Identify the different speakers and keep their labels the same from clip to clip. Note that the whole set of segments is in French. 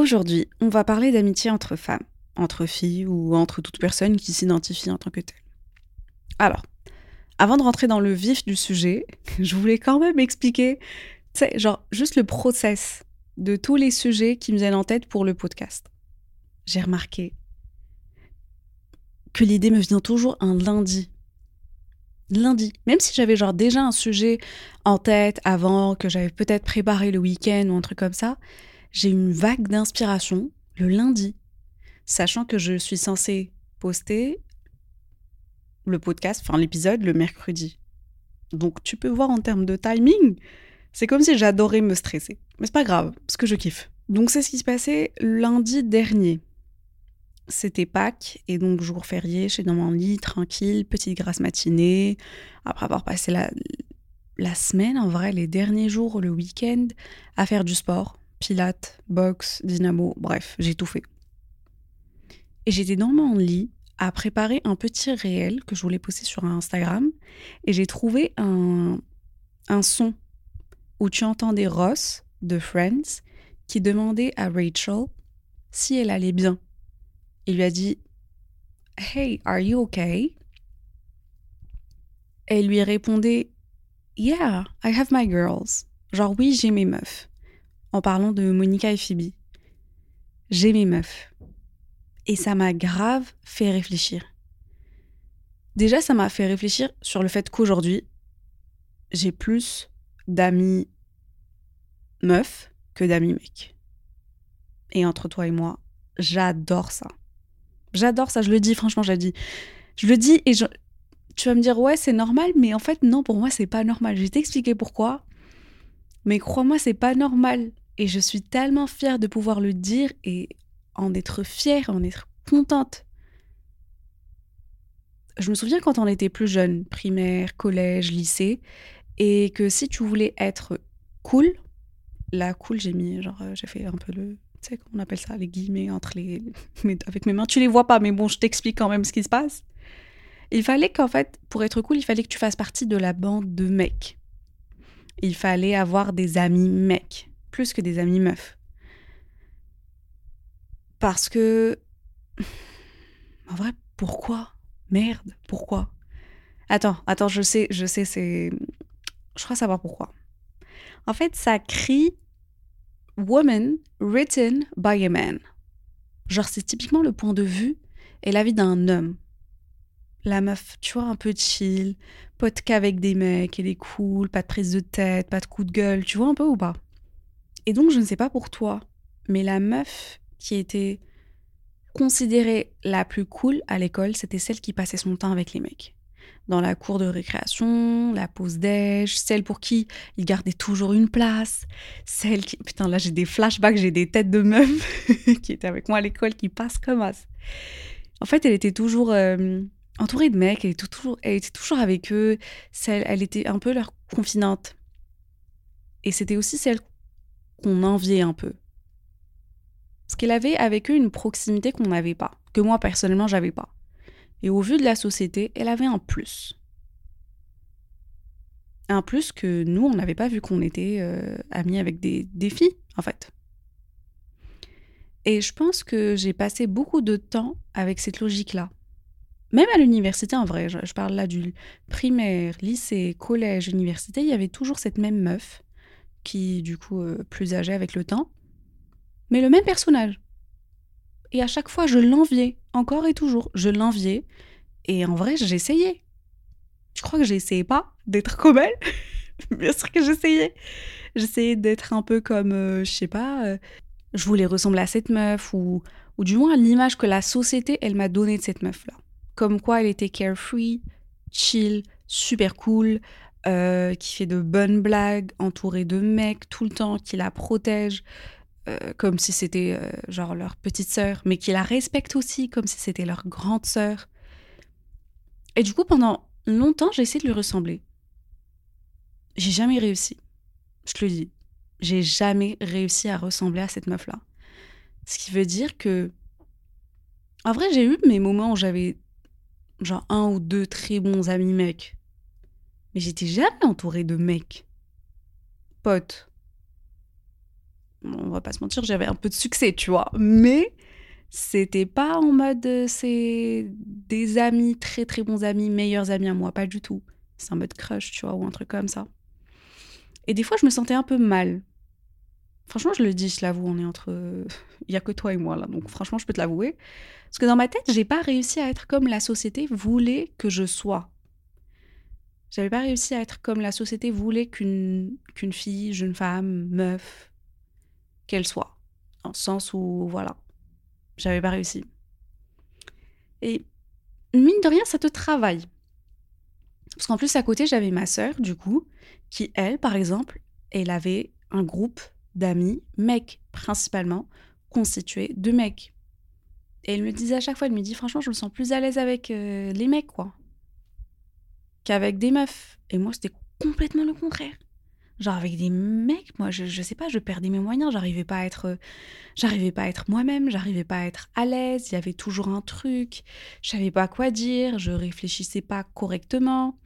Speaker 1: Aujourd'hui, on va parler d'amitié entre femmes, entre filles ou entre toute personne qui s'identifie en tant que telle. Alors, avant de rentrer dans le vif du sujet, je voulais quand même expliquer, tu sais, genre juste le process de tous les sujets qui me viennent en tête pour le podcast. J'ai remarqué que l'idée me vient toujours un lundi. Lundi. Même si j'avais genre déjà un sujet en tête avant, que j'avais peut-être préparé le week-end ou un truc comme ça, j'ai une vague d'inspiration le lundi, sachant que je suis censée poster le podcast, enfin l'épisode, le mercredi. Donc tu peux voir en termes de timing, c'est comme si j'adorais me stresser. Mais c'est pas grave, parce que je kiffe. Donc c'est ce qui se passait lundi dernier. C'était Pâques, et donc jour férié, je suis dans mon lit, tranquille, petite grasse matinée, après avoir passé la, la semaine, en vrai, les derniers jours, le week-end, à faire du sport, pilates, boxe, dynamo, bref, j'ai tout fait. Et j'étais dans mon lit, à préparer un petit réel que je voulais poster sur Instagram et j'ai trouvé un, un son où tu entendais Ross de Friends qui demandait à Rachel si elle allait bien. Il lui a dit Hey, are you okay? Et elle lui répondait Yeah, I have my girls. Genre oui, j'ai mes meufs. En parlant de Monica et Phoebe. J'ai mes meufs. Et ça m'a grave fait réfléchir. Déjà, ça m'a fait réfléchir sur le fait qu'aujourd'hui, j'ai plus d'amis meufs que d'amis mecs. Et entre toi et moi, j'adore ça. J'adore ça, je le dis, franchement, je le dis. Je le dis et tu vas me dire, ouais, c'est normal, mais en fait, non, pour moi, c'est pas normal. Je vais t'expliquer pourquoi. Mais crois-moi, c'est pas normal. Et je suis tellement fière de pouvoir le dire et en être fière, en être contente. Je me souviens quand on était plus jeune, primaire, collège, lycée, et que si tu voulais être cool, la cool, j'ai mis, genre, euh, j'ai fait un peu le, tu sais, comment on appelle ça, les guillemets entre les, avec mes mains. Tu les vois pas, mais bon, je t'explique quand même ce qui se passe. Il fallait qu'en fait, pour être cool, il fallait que tu fasses partie de la bande de mecs. Il fallait avoir des amis mecs, plus que des amis meufs. Parce que. En vrai, pourquoi? Merde, pourquoi? Attends, attends, je sais, je sais, c'est. Je crois savoir pourquoi. En fait, ça crie Woman written by a man. Genre, c'est typiquement le point de vue et la vie d'un homme. La meuf, tu vois, un peu chill, pas de avec des mecs, elle est cool, pas de prise de tête, pas de coup de gueule, tu vois un peu ou pas? Et donc, je ne sais pas pour toi, mais la meuf qui était considérée la plus cool à l'école, c'était celle qui passait son temps avec les mecs. Dans la cour de récréation, la pause déj, celle pour qui il gardait toujours une place, celle qui... Putain, là j'ai des flashbacks, j'ai des têtes de meufs qui étaient avec moi à l'école qui passent comme as. En fait, elle était toujours euh, entourée de mecs, elle était toujours, avec eux, celle, elle était un peu leur confidente. Et c'était aussi celle qu'on enviait un peu. Parce qu'elle avait avec eux une proximité qu'on n'avait pas, que moi personnellement j'avais pas. Et au vu de la société, elle avait un plus. Un plus que nous, on n'avait pas vu qu'on était euh, amis avec des, des filles, en fait. Et je pense que j'ai passé beaucoup de temps avec cette logique-là. Même à l'université, en vrai, je, parle là du primaire, lycée, collège, université, il y avait toujours cette même meuf qui, du coup, euh, plus âgée avec le temps, mais le même personnage. Et à chaque fois, je l'enviais, encore et toujours. Je l'enviais. Et en vrai, j'essayais. Tu crois que j'essayais pas d'être comme elle Bien sûr que j'essayais. J'essayais d'être un peu comme, euh, je sais pas, euh, je voulais ressembler à cette meuf, ou, ou du moins à l'image que la société, elle m'a donnée de cette meuf-là. Comme quoi elle était carefree, chill, super cool, euh, qui fait de bonnes blagues, entourée de mecs tout le temps, qui la protège euh, comme si c'était euh, genre leur petite sœur, mais qui la respecte aussi comme si c'était leur grande sœur. Et du coup, pendant longtemps, j'ai essayé de lui ressembler. J'ai jamais réussi. Je te le dis. J'ai jamais réussi à ressembler à cette meuf-là. Ce qui veut dire que. En vrai, j'ai eu mes moments où j'avais genre un ou deux très bons amis mecs. Mais j'étais jamais entourée de mecs. Potes. On va pas se mentir, j'avais un peu de succès, tu vois. Mais c'était pas en mode euh, c'est des amis, très très bons amis, meilleurs amis à moi, pas du tout. C'est un mode crush, tu vois, ou un truc comme ça. Et des fois, je me sentais un peu mal. Franchement, je le dis, je l'avoue, on est entre. Il y a que toi et moi là, donc franchement, je peux te l'avouer. Parce que dans ma tête, j'ai pas réussi à être comme la société voulait que je sois. J'avais pas réussi à être comme la société voulait qu'une qu'une fille, jeune femme, meuf, qu'elle soit. En sens où, voilà, j'avais pas réussi. Et mine de rien, ça te travaille. Parce qu'en plus, à côté, j'avais ma sœur, du coup, qui, elle, par exemple, elle avait un groupe d'amis, mecs principalement, constitué de mecs. Et elle me disait à chaque fois, elle me dit, franchement, je me sens plus à l'aise avec euh, les mecs, quoi, qu'avec des meufs. Et moi, c'était complètement le contraire. Genre avec des mecs, moi, je, je sais pas, je perdais mes moyens, j'arrivais pas à être, j'arrivais pas à être moi-même, j'arrivais pas à être à l'aise, il y avait toujours un truc, je savais pas quoi dire, je réfléchissais pas correctement.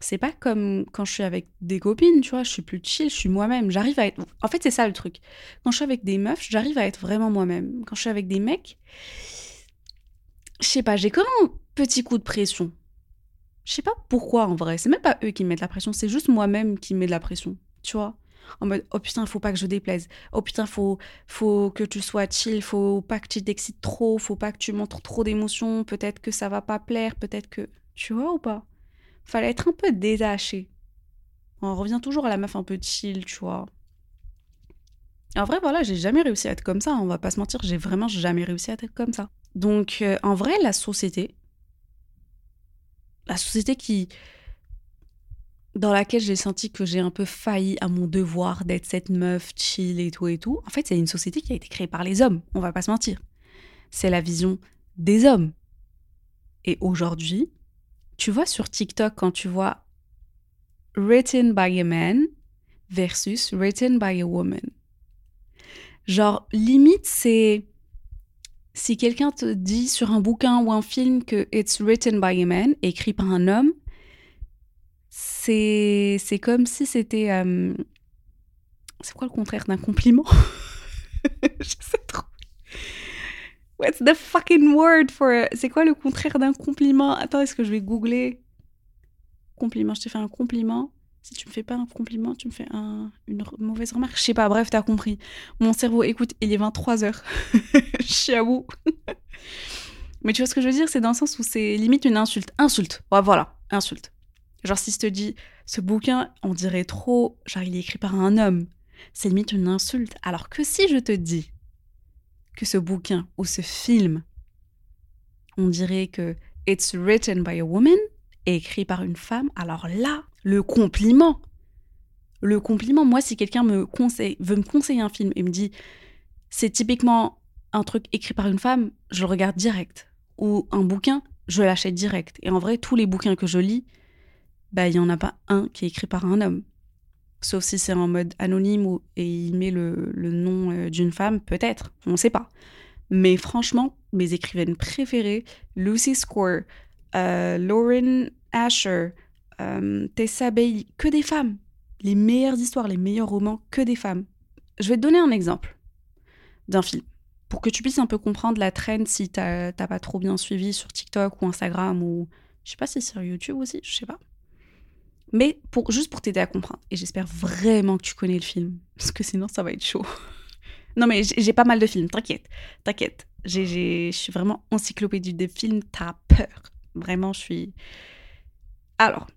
Speaker 1: C'est pas comme quand je suis avec des copines, tu vois, je suis plus chill, je suis moi-même, j'arrive à être... En fait, c'est ça le truc. Quand je suis avec des meufs, j'arrive à être vraiment moi-même. Quand je suis avec des mecs, je sais pas, j'ai comme un petit coup de pression. Je sais pas pourquoi en vrai. C'est même pas eux qui me mettent la pression, c'est juste moi-même qui me met de la pression. Tu vois En mode, oh putain, faut pas que je déplaise. Oh putain, faut, faut que tu sois chill. Faut pas que tu t'excites trop. Faut pas que tu montres trop d'émotions. Peut-être que ça va pas plaire. Peut-être que. Tu vois ou pas Fallait être un peu détaché. On revient toujours à la meuf un peu chill, tu vois. En vrai, voilà, j'ai jamais réussi à être comme ça. On va pas se mentir, j'ai vraiment jamais réussi à être comme ça. Donc, euh, en vrai, la société, la société qui dans laquelle j'ai senti que j'ai un peu failli à mon devoir d'être cette meuf chill et tout et tout, en fait, c'est une société qui a été créée par les hommes, on va pas se mentir. C'est la vision des hommes. Et aujourd'hui, tu vois sur TikTok quand tu vois written by a man versus written by a woman. Genre limite c'est si quelqu'un te dit sur un bouquin ou un film que it's written by a man, écrit par un homme, c'est comme si c'était euh, c'est quoi le contraire d'un compliment? Je sais trop. What's the fucking word for C'est quoi le contraire d'un compliment? Attends, est-ce que je vais googler? Compliment, je t'ai fait un compliment. Si tu me fais pas un compliment, tu me fais une mauvaise remarque. Je sais pas, bref, t'as compris. Mon cerveau, écoute, il est 23h. Je suis à bout. Mais tu vois ce que je veux dire? C'est dans le sens où c'est limite une insulte. Insulte. Voilà, insulte. Genre, si je te dis, ce bouquin, on dirait trop, genre, il est écrit par un homme. C'est limite une insulte. Alors que si je te dis que ce bouquin ou ce film, on dirait que it's written by a woman, écrit par une femme, alors là, le compliment. Le compliment, moi, si quelqu'un me conseille, veut me conseiller un film et me dit c'est typiquement un truc écrit par une femme, je le regarde direct. Ou un bouquin, je l'achète direct. Et en vrai, tous les bouquins que je lis, bah, il n'y en a pas un qui est écrit par un homme. Sauf si c'est en mode anonyme ou, et il met le, nom euh, d'une femme, peut-être, on ne sait pas. Mais franchement, mes écrivaines préférées, Lucy Score, euh, Lauren Asher, Tessa Bailey, que des femmes. Les meilleures histoires, les meilleurs romans, que des femmes. Je vais te donner un exemple d'un film pour que tu puisses un peu comprendre la trend si t'as pas trop bien suivi sur TikTok ou Instagram ou je sais pas si sur YouTube aussi, je sais pas. Mais pour, juste pour t'aider à comprendre. Et j'espère vraiment que tu connais le film parce que sinon ça va être chaud. non mais j'ai pas mal de films, t'inquiète, t'inquiète. Je suis vraiment encyclopédie des films, t'as peur. Vraiment, je suis. Alors,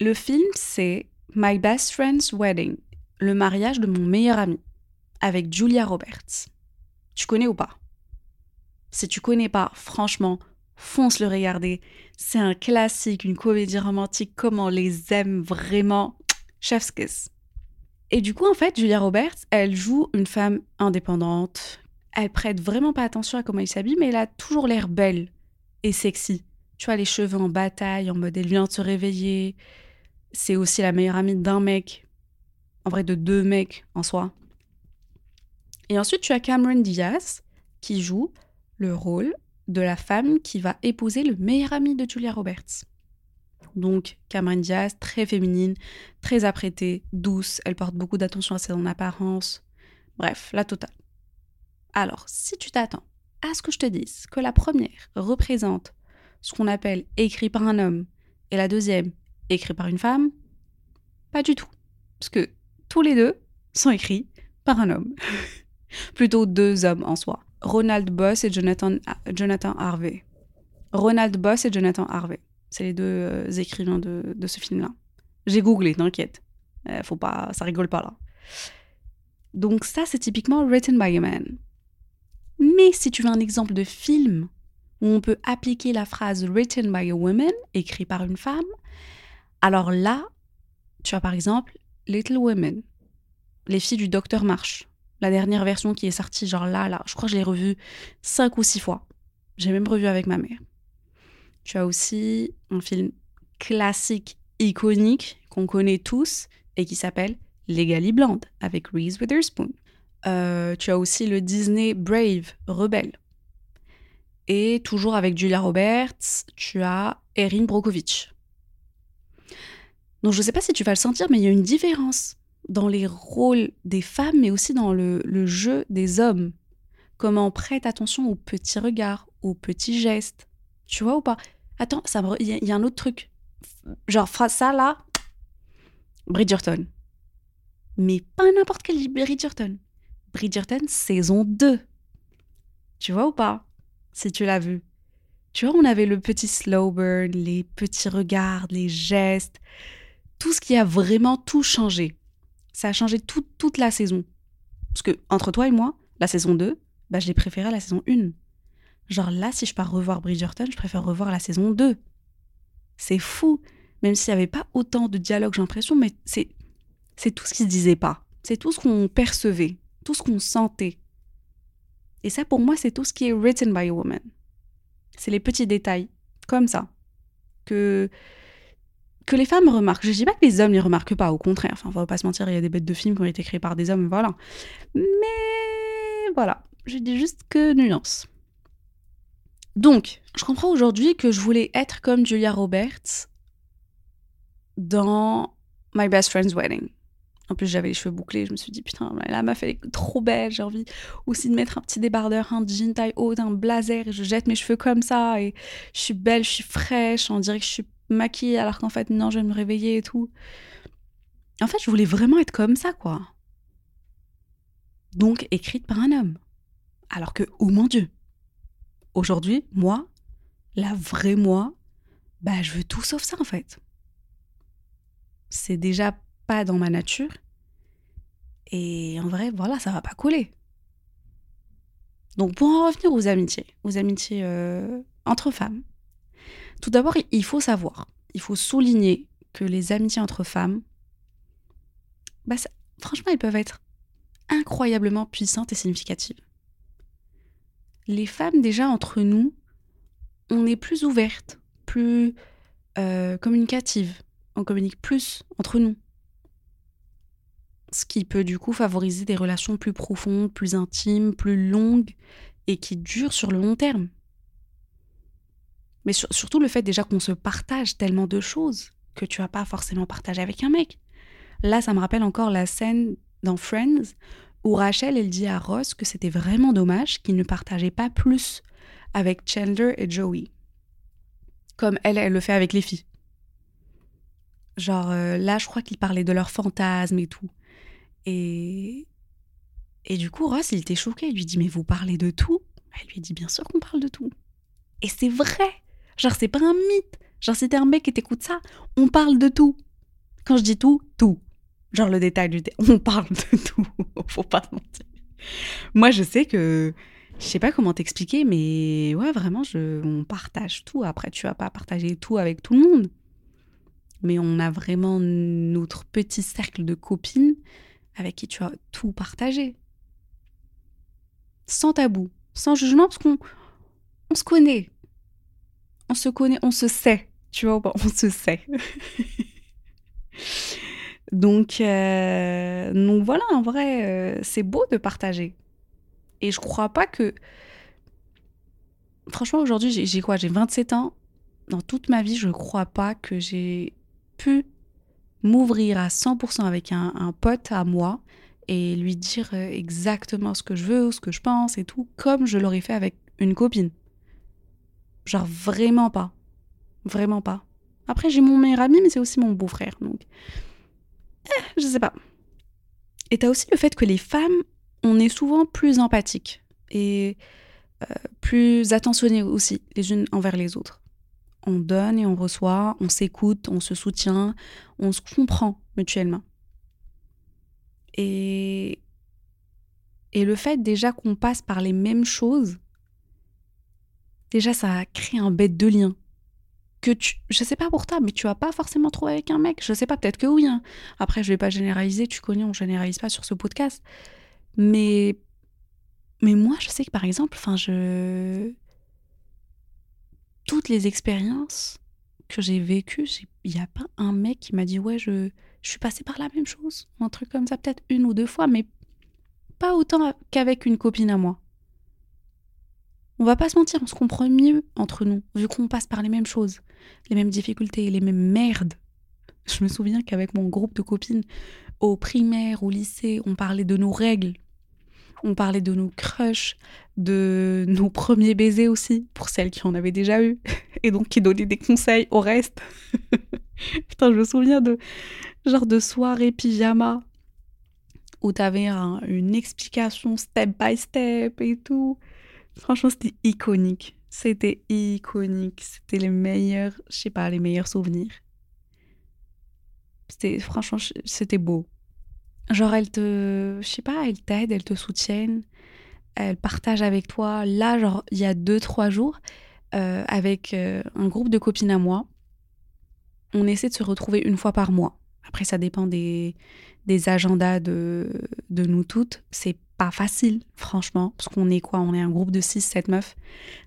Speaker 1: le film, c'est My Best Friend's Wedding, le mariage de mon meilleur ami, avec Julia Roberts. Tu connais ou pas? Si tu connais pas, franchement, fonce le regarder. C'est un classique, une comédie romantique, comme on les aime vraiment. Chef's kiss. Et du coup, en fait, Julia Roberts, elle joue une femme indépendante. Elle prête vraiment pas attention à comment elle s'habille, mais elle a toujours l'air belle et sexy. Tu vois, les cheveux en bataille, en mode elle vient de se réveiller. C'est aussi la meilleure amie d'un mec. En vrai, de deux mecs en soi. Et ensuite, tu as Cameron Diaz qui joue le rôle de la femme qui va épouser le meilleur ami de Julia Roberts. Donc Cameron Diaz, très féminine, très apprêtée, douce, elle porte beaucoup d'attention à son apparence. Bref, la totale. Alors, si tu t'attends à ce que je te dise que la première représente ce qu'on appelle écrit par un homme et la deuxième écrit par une femme, pas du tout. Parce que tous les deux sont écrits par un homme. Plutôt deux hommes en soi. Ronald Boss et Jonathan, Jonathan Harvey. Ronald Boss et Jonathan Harvey. C'est les deux euh, écrivains de, ce film-là. J'ai googlé, t'inquiète. Euh, faut pas, ça rigole pas là. Donc ça, c'est typiquement written by a man. Mais si tu veux un exemple de film où on peut appliquer la phrase written by a woman, écrit par une femme, alors là, tu as par exemple Little Women, les filles du Docteur March, la dernière version qui est sortie, genre là, là, je crois que je l'ai revue cinq ou six fois. J'ai même revu avec ma mère. Tu as aussi un film classique, iconique, qu'on connaît tous et qui s'appelle Legally Blonde avec Reese Witherspoon. Euh, tu as aussi le Disney Brave, Rebelle. Et toujours avec Julia Roberts, tu as Erin Brockovich. Donc je ne sais pas si tu vas le sentir, mais il y a une différence dans les rôles des femmes, mais aussi dans le, jeu des hommes. Comment on prête attention aux petits regards, aux petits gestes. Tu vois ou pas? Attends, il y, a un autre truc. Genre, ça là, Bridgerton. Mais pas n'importe quel Bridgerton. Bridgerton saison 2. Tu vois ou pas? Si tu l'as vu. Tu vois, on avait le petit slow burn, les petits regards, les gestes, tout ce qui a vraiment tout changé. Ça a changé toute la saison. Parce que, entre toi et moi, la saison 2, bah, je l'ai préférée à la saison 1. Genre là, si je pars revoir Bridgerton, je préfère revoir la saison 2. C'est fou. Même s'il n'y avait pas autant de dialogue, j'ai l'impression, mais c'est, c'est tout ce qui se disait pas. C'est tout ce qu'on percevait, tout ce qu'on sentait. Et ça, pour moi, c'est tout ce qui est written by a woman. C'est les petits détails, comme ça, que que les femmes remarquent. Je dis pas que les hommes les remarquent pas, au contraire. Enfin, on va pas se mentir, il y a des bêtes de films qui ont été créés par des hommes, voilà. Mais voilà, je dis juste que nuance. Donc, je comprends aujourd'hui que je voulais être comme Julia Roberts dans My Best Friend's Wedding. En plus, j'avais les cheveux bouclés. Je me suis dit, putain, meuf, elle est trop belle. J'ai envie aussi de mettre un petit débardeur, un jean taille haute, un blazer. Et je jette mes cheveux comme ça. Et je suis belle, je suis fraîche. On dirait que je suis maquillée alors qu'en fait, non, je vais me réveiller et tout. En fait, je voulais vraiment être comme ça, quoi. Donc, écrite par un homme. Alors que, oh mon Dieu, aujourd'hui, moi, la vraie moi, bah, je veux tout sauf ça, en fait. C'est déjà pas dans ma nature. Et en vrai, voilà, ça va pas couler. Donc, pour en revenir aux amitiés, aux amitiés euh, entre femmes, tout d'abord, il faut savoir, il faut souligner que les amitiés entre femmes, bah franchement, elles peuvent être incroyablement puissantes et significatives. Les femmes, déjà, entre nous, on est plus ouvertes, plus euh, communicatives, on communique plus entre nous. Ce qui peut du coup favoriser des relations plus profondes, plus intimes, plus longues et qui durent sur le long terme mais surtout le fait déjà qu'on se partage tellement de choses que tu vas pas forcément partager avec un mec. Là, ça me rappelle encore la scène dans Friends où Rachel, elle dit à Ross que c'était vraiment dommage qu'il ne partageait pas plus avec Chandler et Joey. Comme elle, elle le fait avec les filles. Genre, euh, là, je crois qu'il parlait de leurs fantasmes et tout. Et, et du coup, Ross, il était choqué. Il lui dit, mais vous parlez de tout? Elle lui dit, bien sûr qu'on parle de tout. Et c'est vrai Genre, c'est pas un mythe. Genre, si t'es un mec et t'écoutes ça, on parle de tout. Quand je dis tout, tout. Genre le détail du On parle de tout. Faut pas mentir. Moi, je sais que je sais pas comment t'expliquer, mais ouais, vraiment, je, on partage tout. Après, tu vas pas partager tout avec tout le monde. Mais on a vraiment notre petit cercle de copines avec qui tu vas tout partager. Sans tabou, sans jugement, parce qu'on on se connaît. On se connaît, on se sait. Tu vois, on se sait. donc, euh, voilà, en vrai, euh, c'est beau de partager. Et je crois pas que. Franchement, aujourd'hui, j'ai quoi J'ai 27 ans. Dans toute ma vie, je crois pas que j'ai pu m'ouvrir à 100% avec un, pote à moi et lui dire euh, exactement ce que je veux, ce que je pense et tout, comme je l'aurais fait avec une copine. Genre vraiment pas. Vraiment pas. Après, j'ai mon meilleur ami, mais c'est aussi mon beau-frère. Donc, eh, je sais pas. Et t'as aussi le fait que les femmes on est souvent plus empathique et euh, plus attentionné aussi les unes envers les autres. On donne et on reçoit, on s'écoute, on se soutient, on se comprend mutuellement. Et, et le fait déjà qu'on passe par les mêmes choses, déjà ça crée un bête de lien. Que tu, je sais pas pour toi, mais tu vas pas forcément trouver avec un mec. Je sais pas, peut-être que oui. Hein. Après, je vais pas généraliser, tu connais, on généralise pas sur ce podcast. Mais, mais moi, je sais que par exemple, enfin, je. Toutes les expériences que j'ai vécues, il n'y a pas un mec qui m'a dit Ouais, je, je suis passé par la même chose. un truc comme ça, peut-être une ou deux fois, mais pas autant qu'avec une copine à moi. On va pas se mentir, on se comprend mieux entre nous, vu qu'on passe par les mêmes choses, les mêmes difficultés, les mêmes merdes. Je me souviens qu'avec mon groupe de copines, au primaire, au lycée, on parlait de nos règles, on parlait de nos crushs, de nos premiers baisers aussi, pour celles qui en avaient déjà eu, et donc qui donnaient des conseils au reste. Putain, je me souviens de genre de soirée pyjama où t'avais une explication step by step et tout. Franchement, c'était iconique. C'était iconique. C'était les meilleurs, je sais pas, les meilleurs souvenirs. C'était, franchement, c'était beau. Genre, elle te, je sais pas, elle t'aide, elle te soutiennent, elle partage avec toi. Là, genre, il y a deux, trois jours, euh, avec euh, un groupe de copines à moi, on essaie de se retrouver une fois par mois. Après, ça dépend des, des agendas de, de nous toutes. C'est pas facile, franchement, parce qu'on est quoi On est un groupe de 6, 7 meufs.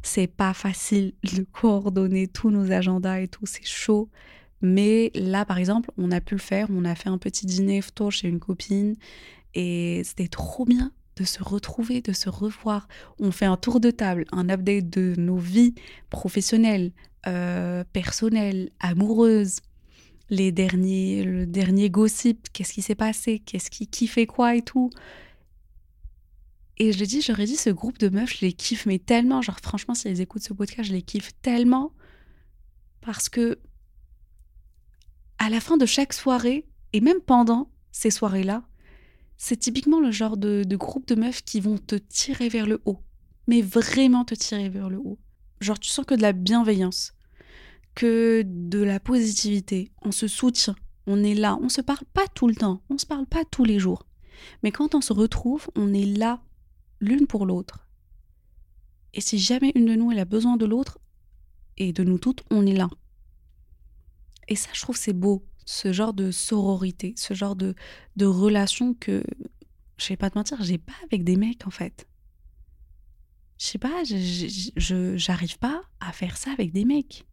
Speaker 1: C'est pas facile de coordonner tous nos agendas et tout, c'est chaud. Mais là, par exemple, on a pu le faire. On a fait un petit dîner photo chez une copine et c'était trop bien de se retrouver, de se revoir. On fait un tour de table, un update de nos vies professionnelles, euh, personnelles, amoureuses, les derniers, le dernier gossip, qu'est-ce qui s'est passé, qu'est-ce qui, qui fait quoi et tout. Et je l'ai dit, j'aurais dit, ce groupe de meufs, je les kiffe, mais tellement, genre franchement, si elles écoutent ce podcast, je les kiffe tellement parce que à la fin de chaque soirée, et même pendant ces soirées-là, c'est typiquement le genre de, groupe de meufs qui vont te tirer vers le haut. Mais vraiment te tirer vers le haut. Genre, tu sens que de la bienveillance, que de la positivité. On se soutient, on est là. On se parle pas tout le temps, on se parle pas tous les jours. Mais quand on se retrouve, on est là l'une pour l'autre. Et si jamais une de nous elle a besoin de l'autre, et de nous toutes, on est là. Et ça, je trouve, c'est beau, ce genre de sororité, ce genre de, de relation que, je vais pas te mentir, j'ai pas avec des mecs, en fait. Je sais pas, je j'arrive pas à faire ça avec des mecs.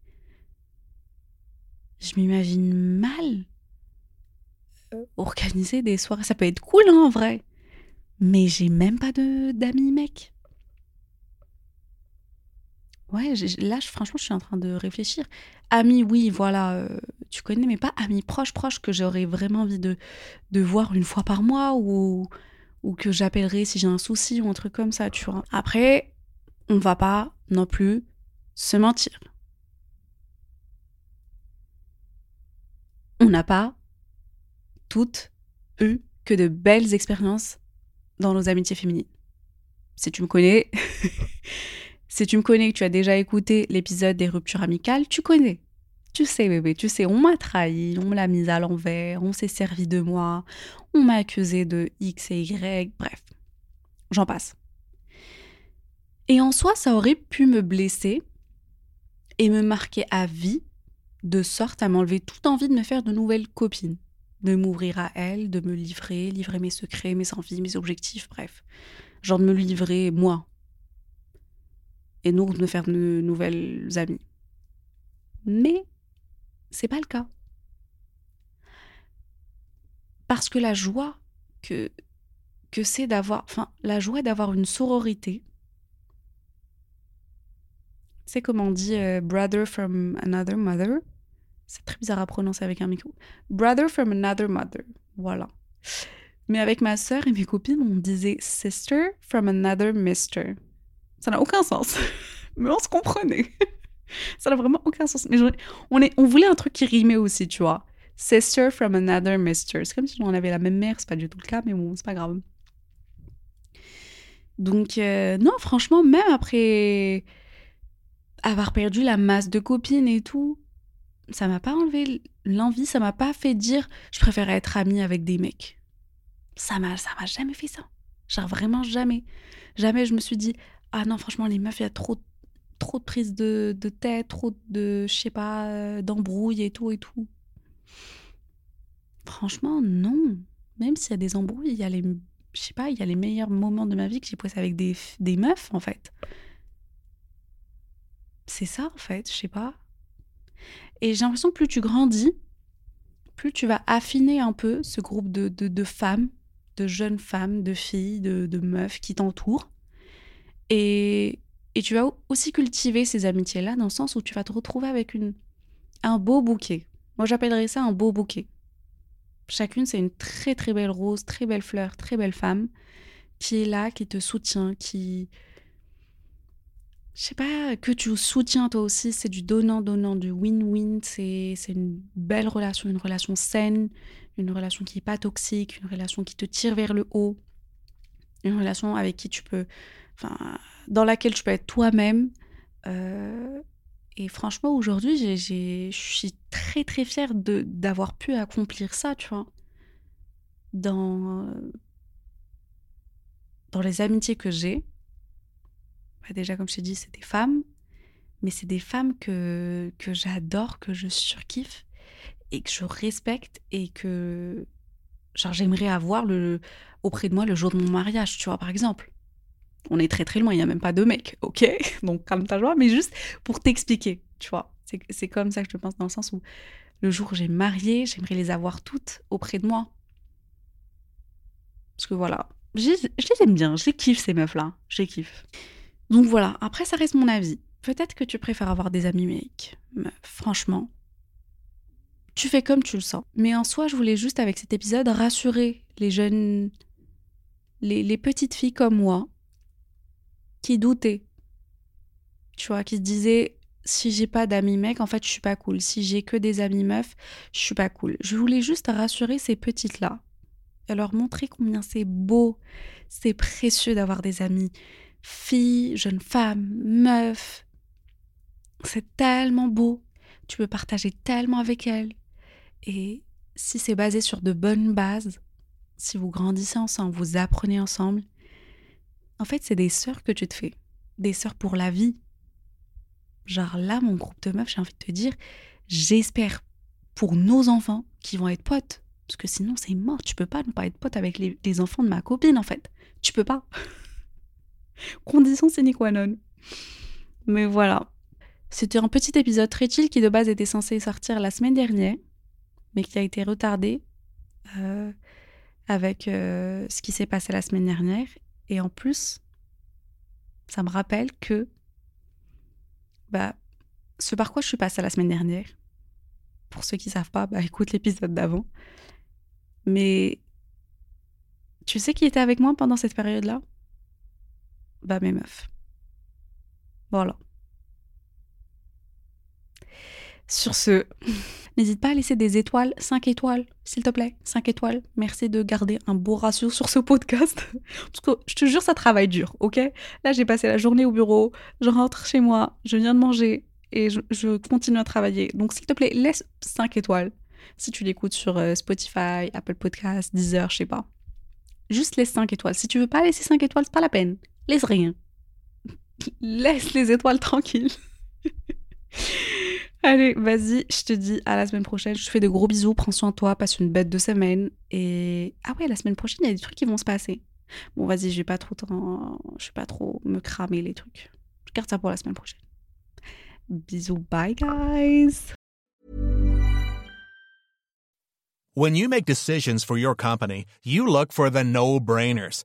Speaker 1: Je m'imagine mal euh, organiser des soirées. Ça peut être cool, hein, en vrai. Mais j'ai même pas d'amis mecs. Ouais, là, franchement, je suis en train de réfléchir. Amis, oui, voilà, euh, tu connais, mais pas amis proches, proches que j'aurais vraiment envie de, de voir une fois par mois ou, ou que j'appellerai si j'ai un souci ou un truc comme ça, tu vois. Après, on va pas non plus se mentir. On n'a pas toutes eu que de belles expériences dans nos amitiés féminines. Si tu me connais, Si tu me connais, que tu as déjà écouté l'épisode des ruptures amicales, tu connais. Tu sais, bébé, tu sais, on m'a trahi, on me l'a mise à l'envers, on s'est servi de moi, on m'a accusé de X et Y, bref, j'en passe. Et en soi, ça aurait pu me blesser et me marquer à vie, de sorte à m'enlever toute envie de me faire de nouvelles copines, de m'ouvrir à elles, de me livrer, livrer mes secrets, mes envies, mes objectifs, bref. Genre de me livrer moi. Et donc de me faire de nouvelles amies. Mais c'est pas le cas. Parce que la joie que, que c'est d'avoir, enfin, la joie d'avoir une sororité, c'est comme on dit euh, brother from another mother. C'est très bizarre à prononcer avec un micro. Brother from another mother. Voilà. Mais avec ma sœur et mes copines, on disait sister from another mister. Ça n'a aucun sens. Mais on se comprenait. Ça n'a vraiment aucun sens. Mais on, est, on voulait un truc qui rimait aussi, tu vois. Sister from another mister. C'est comme si on avait la même mère, c'est pas du tout le cas, mais bon, c'est pas grave. Donc, euh, non, franchement, même après avoir perdu la masse de copines et tout, ça m'a pas enlevé l'envie, ça m'a pas fait dire je préfère être amie avec des mecs. Ça m'a, ça m'a jamais fait ça. Genre vraiment jamais. Jamais je me suis dit ah non, franchement, les meufs, il y a trop, trop de prises de, de tête, trop de, je sais pas, euh, d'embrouilles et tout et tout. Franchement, non. Même s'il y a des embrouilles, il y a les, je sais pas, il y a les meilleurs moments de ma vie que j'ai passé avec des, des meufs, en fait. C'est ça, en fait, je sais pas. Et j'ai l'impression que plus tu grandis, plus tu vas affiner un peu ce groupe de, de, femmes, de jeunes femmes, de filles, de, de meufs qui t'entourent. Et, et tu vas aussi cultiver ces amitiés-là dans le sens où tu vas te retrouver avec une, un beau bouquet. Moi, j'appellerais ça un beau bouquet. Chacune, c'est une très très belle rose, très belle fleur, très belle femme qui est là, qui te soutient, qui. Je sais pas, que tu soutiens toi aussi, c'est du donnant-donnant, du win-win, c'est une belle relation, une relation saine, une relation qui n'est pas toxique, une relation qui te tire vers le haut, une relation avec qui tu peux enfin, dans laquelle tu peux être toi-même. Euh, et franchement, aujourd'hui, je suis très très fière d'avoir pu accomplir ça, tu vois. Dans, dans les amitiés que j'ai, bah, déjà comme je t'ai dit, c'est des femmes, mais c'est des femmes que, que j'adore, que je surkiffe et que je respecte et que j'aimerais avoir le, auprès de moi le jour de mon mariage, tu vois, par exemple on est très très loin, il n'y a même pas deux mecs, ok? Donc calme ta joie, mais juste pour t'expliquer, tu vois. C'est comme ça que je pense dans le sens où le jour où j'ai marié, j'aimerais les avoir toutes auprès de moi. Parce que voilà, je, les aime bien, je les kiffe ces meufs-là, je les kiffe. Donc voilà, après ça reste mon avis. Peut-être que tu préfères avoir des amis mecs, mais franchement, tu fais comme tu le sens. Mais en soi, je voulais juste avec cet épisode rassurer les jeunes, les, les petites filles comme moi, qui doutaient. Tu vois, qui se disaient si j'ai pas d'amis mecs, en fait, je suis pas cool. Si j'ai que des amis meufs, je suis pas cool. Je voulais juste rassurer ces petites-là et leur montrer combien c'est beau, c'est précieux d'avoir des amis filles, jeunes femmes, meufs. C'est tellement beau. Tu peux partager tellement avec elles. Et si c'est basé sur de bonnes bases, si vous grandissez ensemble, vous apprenez ensemble, en fait, c'est des sœurs que tu te fais. Des sœurs pour la vie. Genre là, mon groupe de meufs, j'ai envie de te dire, j'espère pour nos enfants qui vont être potes. Parce que sinon, c'est mort. Tu peux pas ne pas être pote avec les, enfants de ma copine, en fait. Tu peux pas. Condition sine qua non. Mais voilà. C'était un petit épisode très chill qui de base était censé sortir la semaine dernière, mais qui a été retardé euh, avec euh, ce qui s'est passé la semaine dernière. Et en plus, ça me rappelle que bah, ce par quoi je suis passée la semaine dernière, pour ceux qui savent pas, bah, écoute l'épisode d'avant. Mais tu sais qui était avec moi pendant cette période-là? Bah mes meufs. Voilà. Sur ce, n'hésite pas à laisser des étoiles, 5 étoiles, s'il te plaît, 5 étoiles. Merci de garder un beau ratio sur ce podcast. Parce que je te jure, ça travaille dur, ok? Là, j'ai passé la journée au bureau, je rentre chez moi, je viens de manger et je, continue à travailler. Donc, s'il te plaît, laisse 5 étoiles. Si tu l'écoutes sur euh, Spotify, Apple Podcasts, Deezer, je sais pas. Juste laisse 5 étoiles. Si tu veux pas laisser 5 étoiles, c'est pas la peine. Laisse rien. Laisse les étoiles tranquilles. Allez, vas-y, je te dis à la semaine prochaine. Je te fais de gros bisous, prends soin de toi, passe une bête de semaine. Et ah ouais, la semaine prochaine, il y a des trucs qui vont se passer. Bon, vas-y, je vais pas trop, je vais pas trop me cramer les trucs. Je garde ça pour la semaine prochaine. Bisous, bye guys.
Speaker 2: When you make decisions for your company, you look for the no-brainers.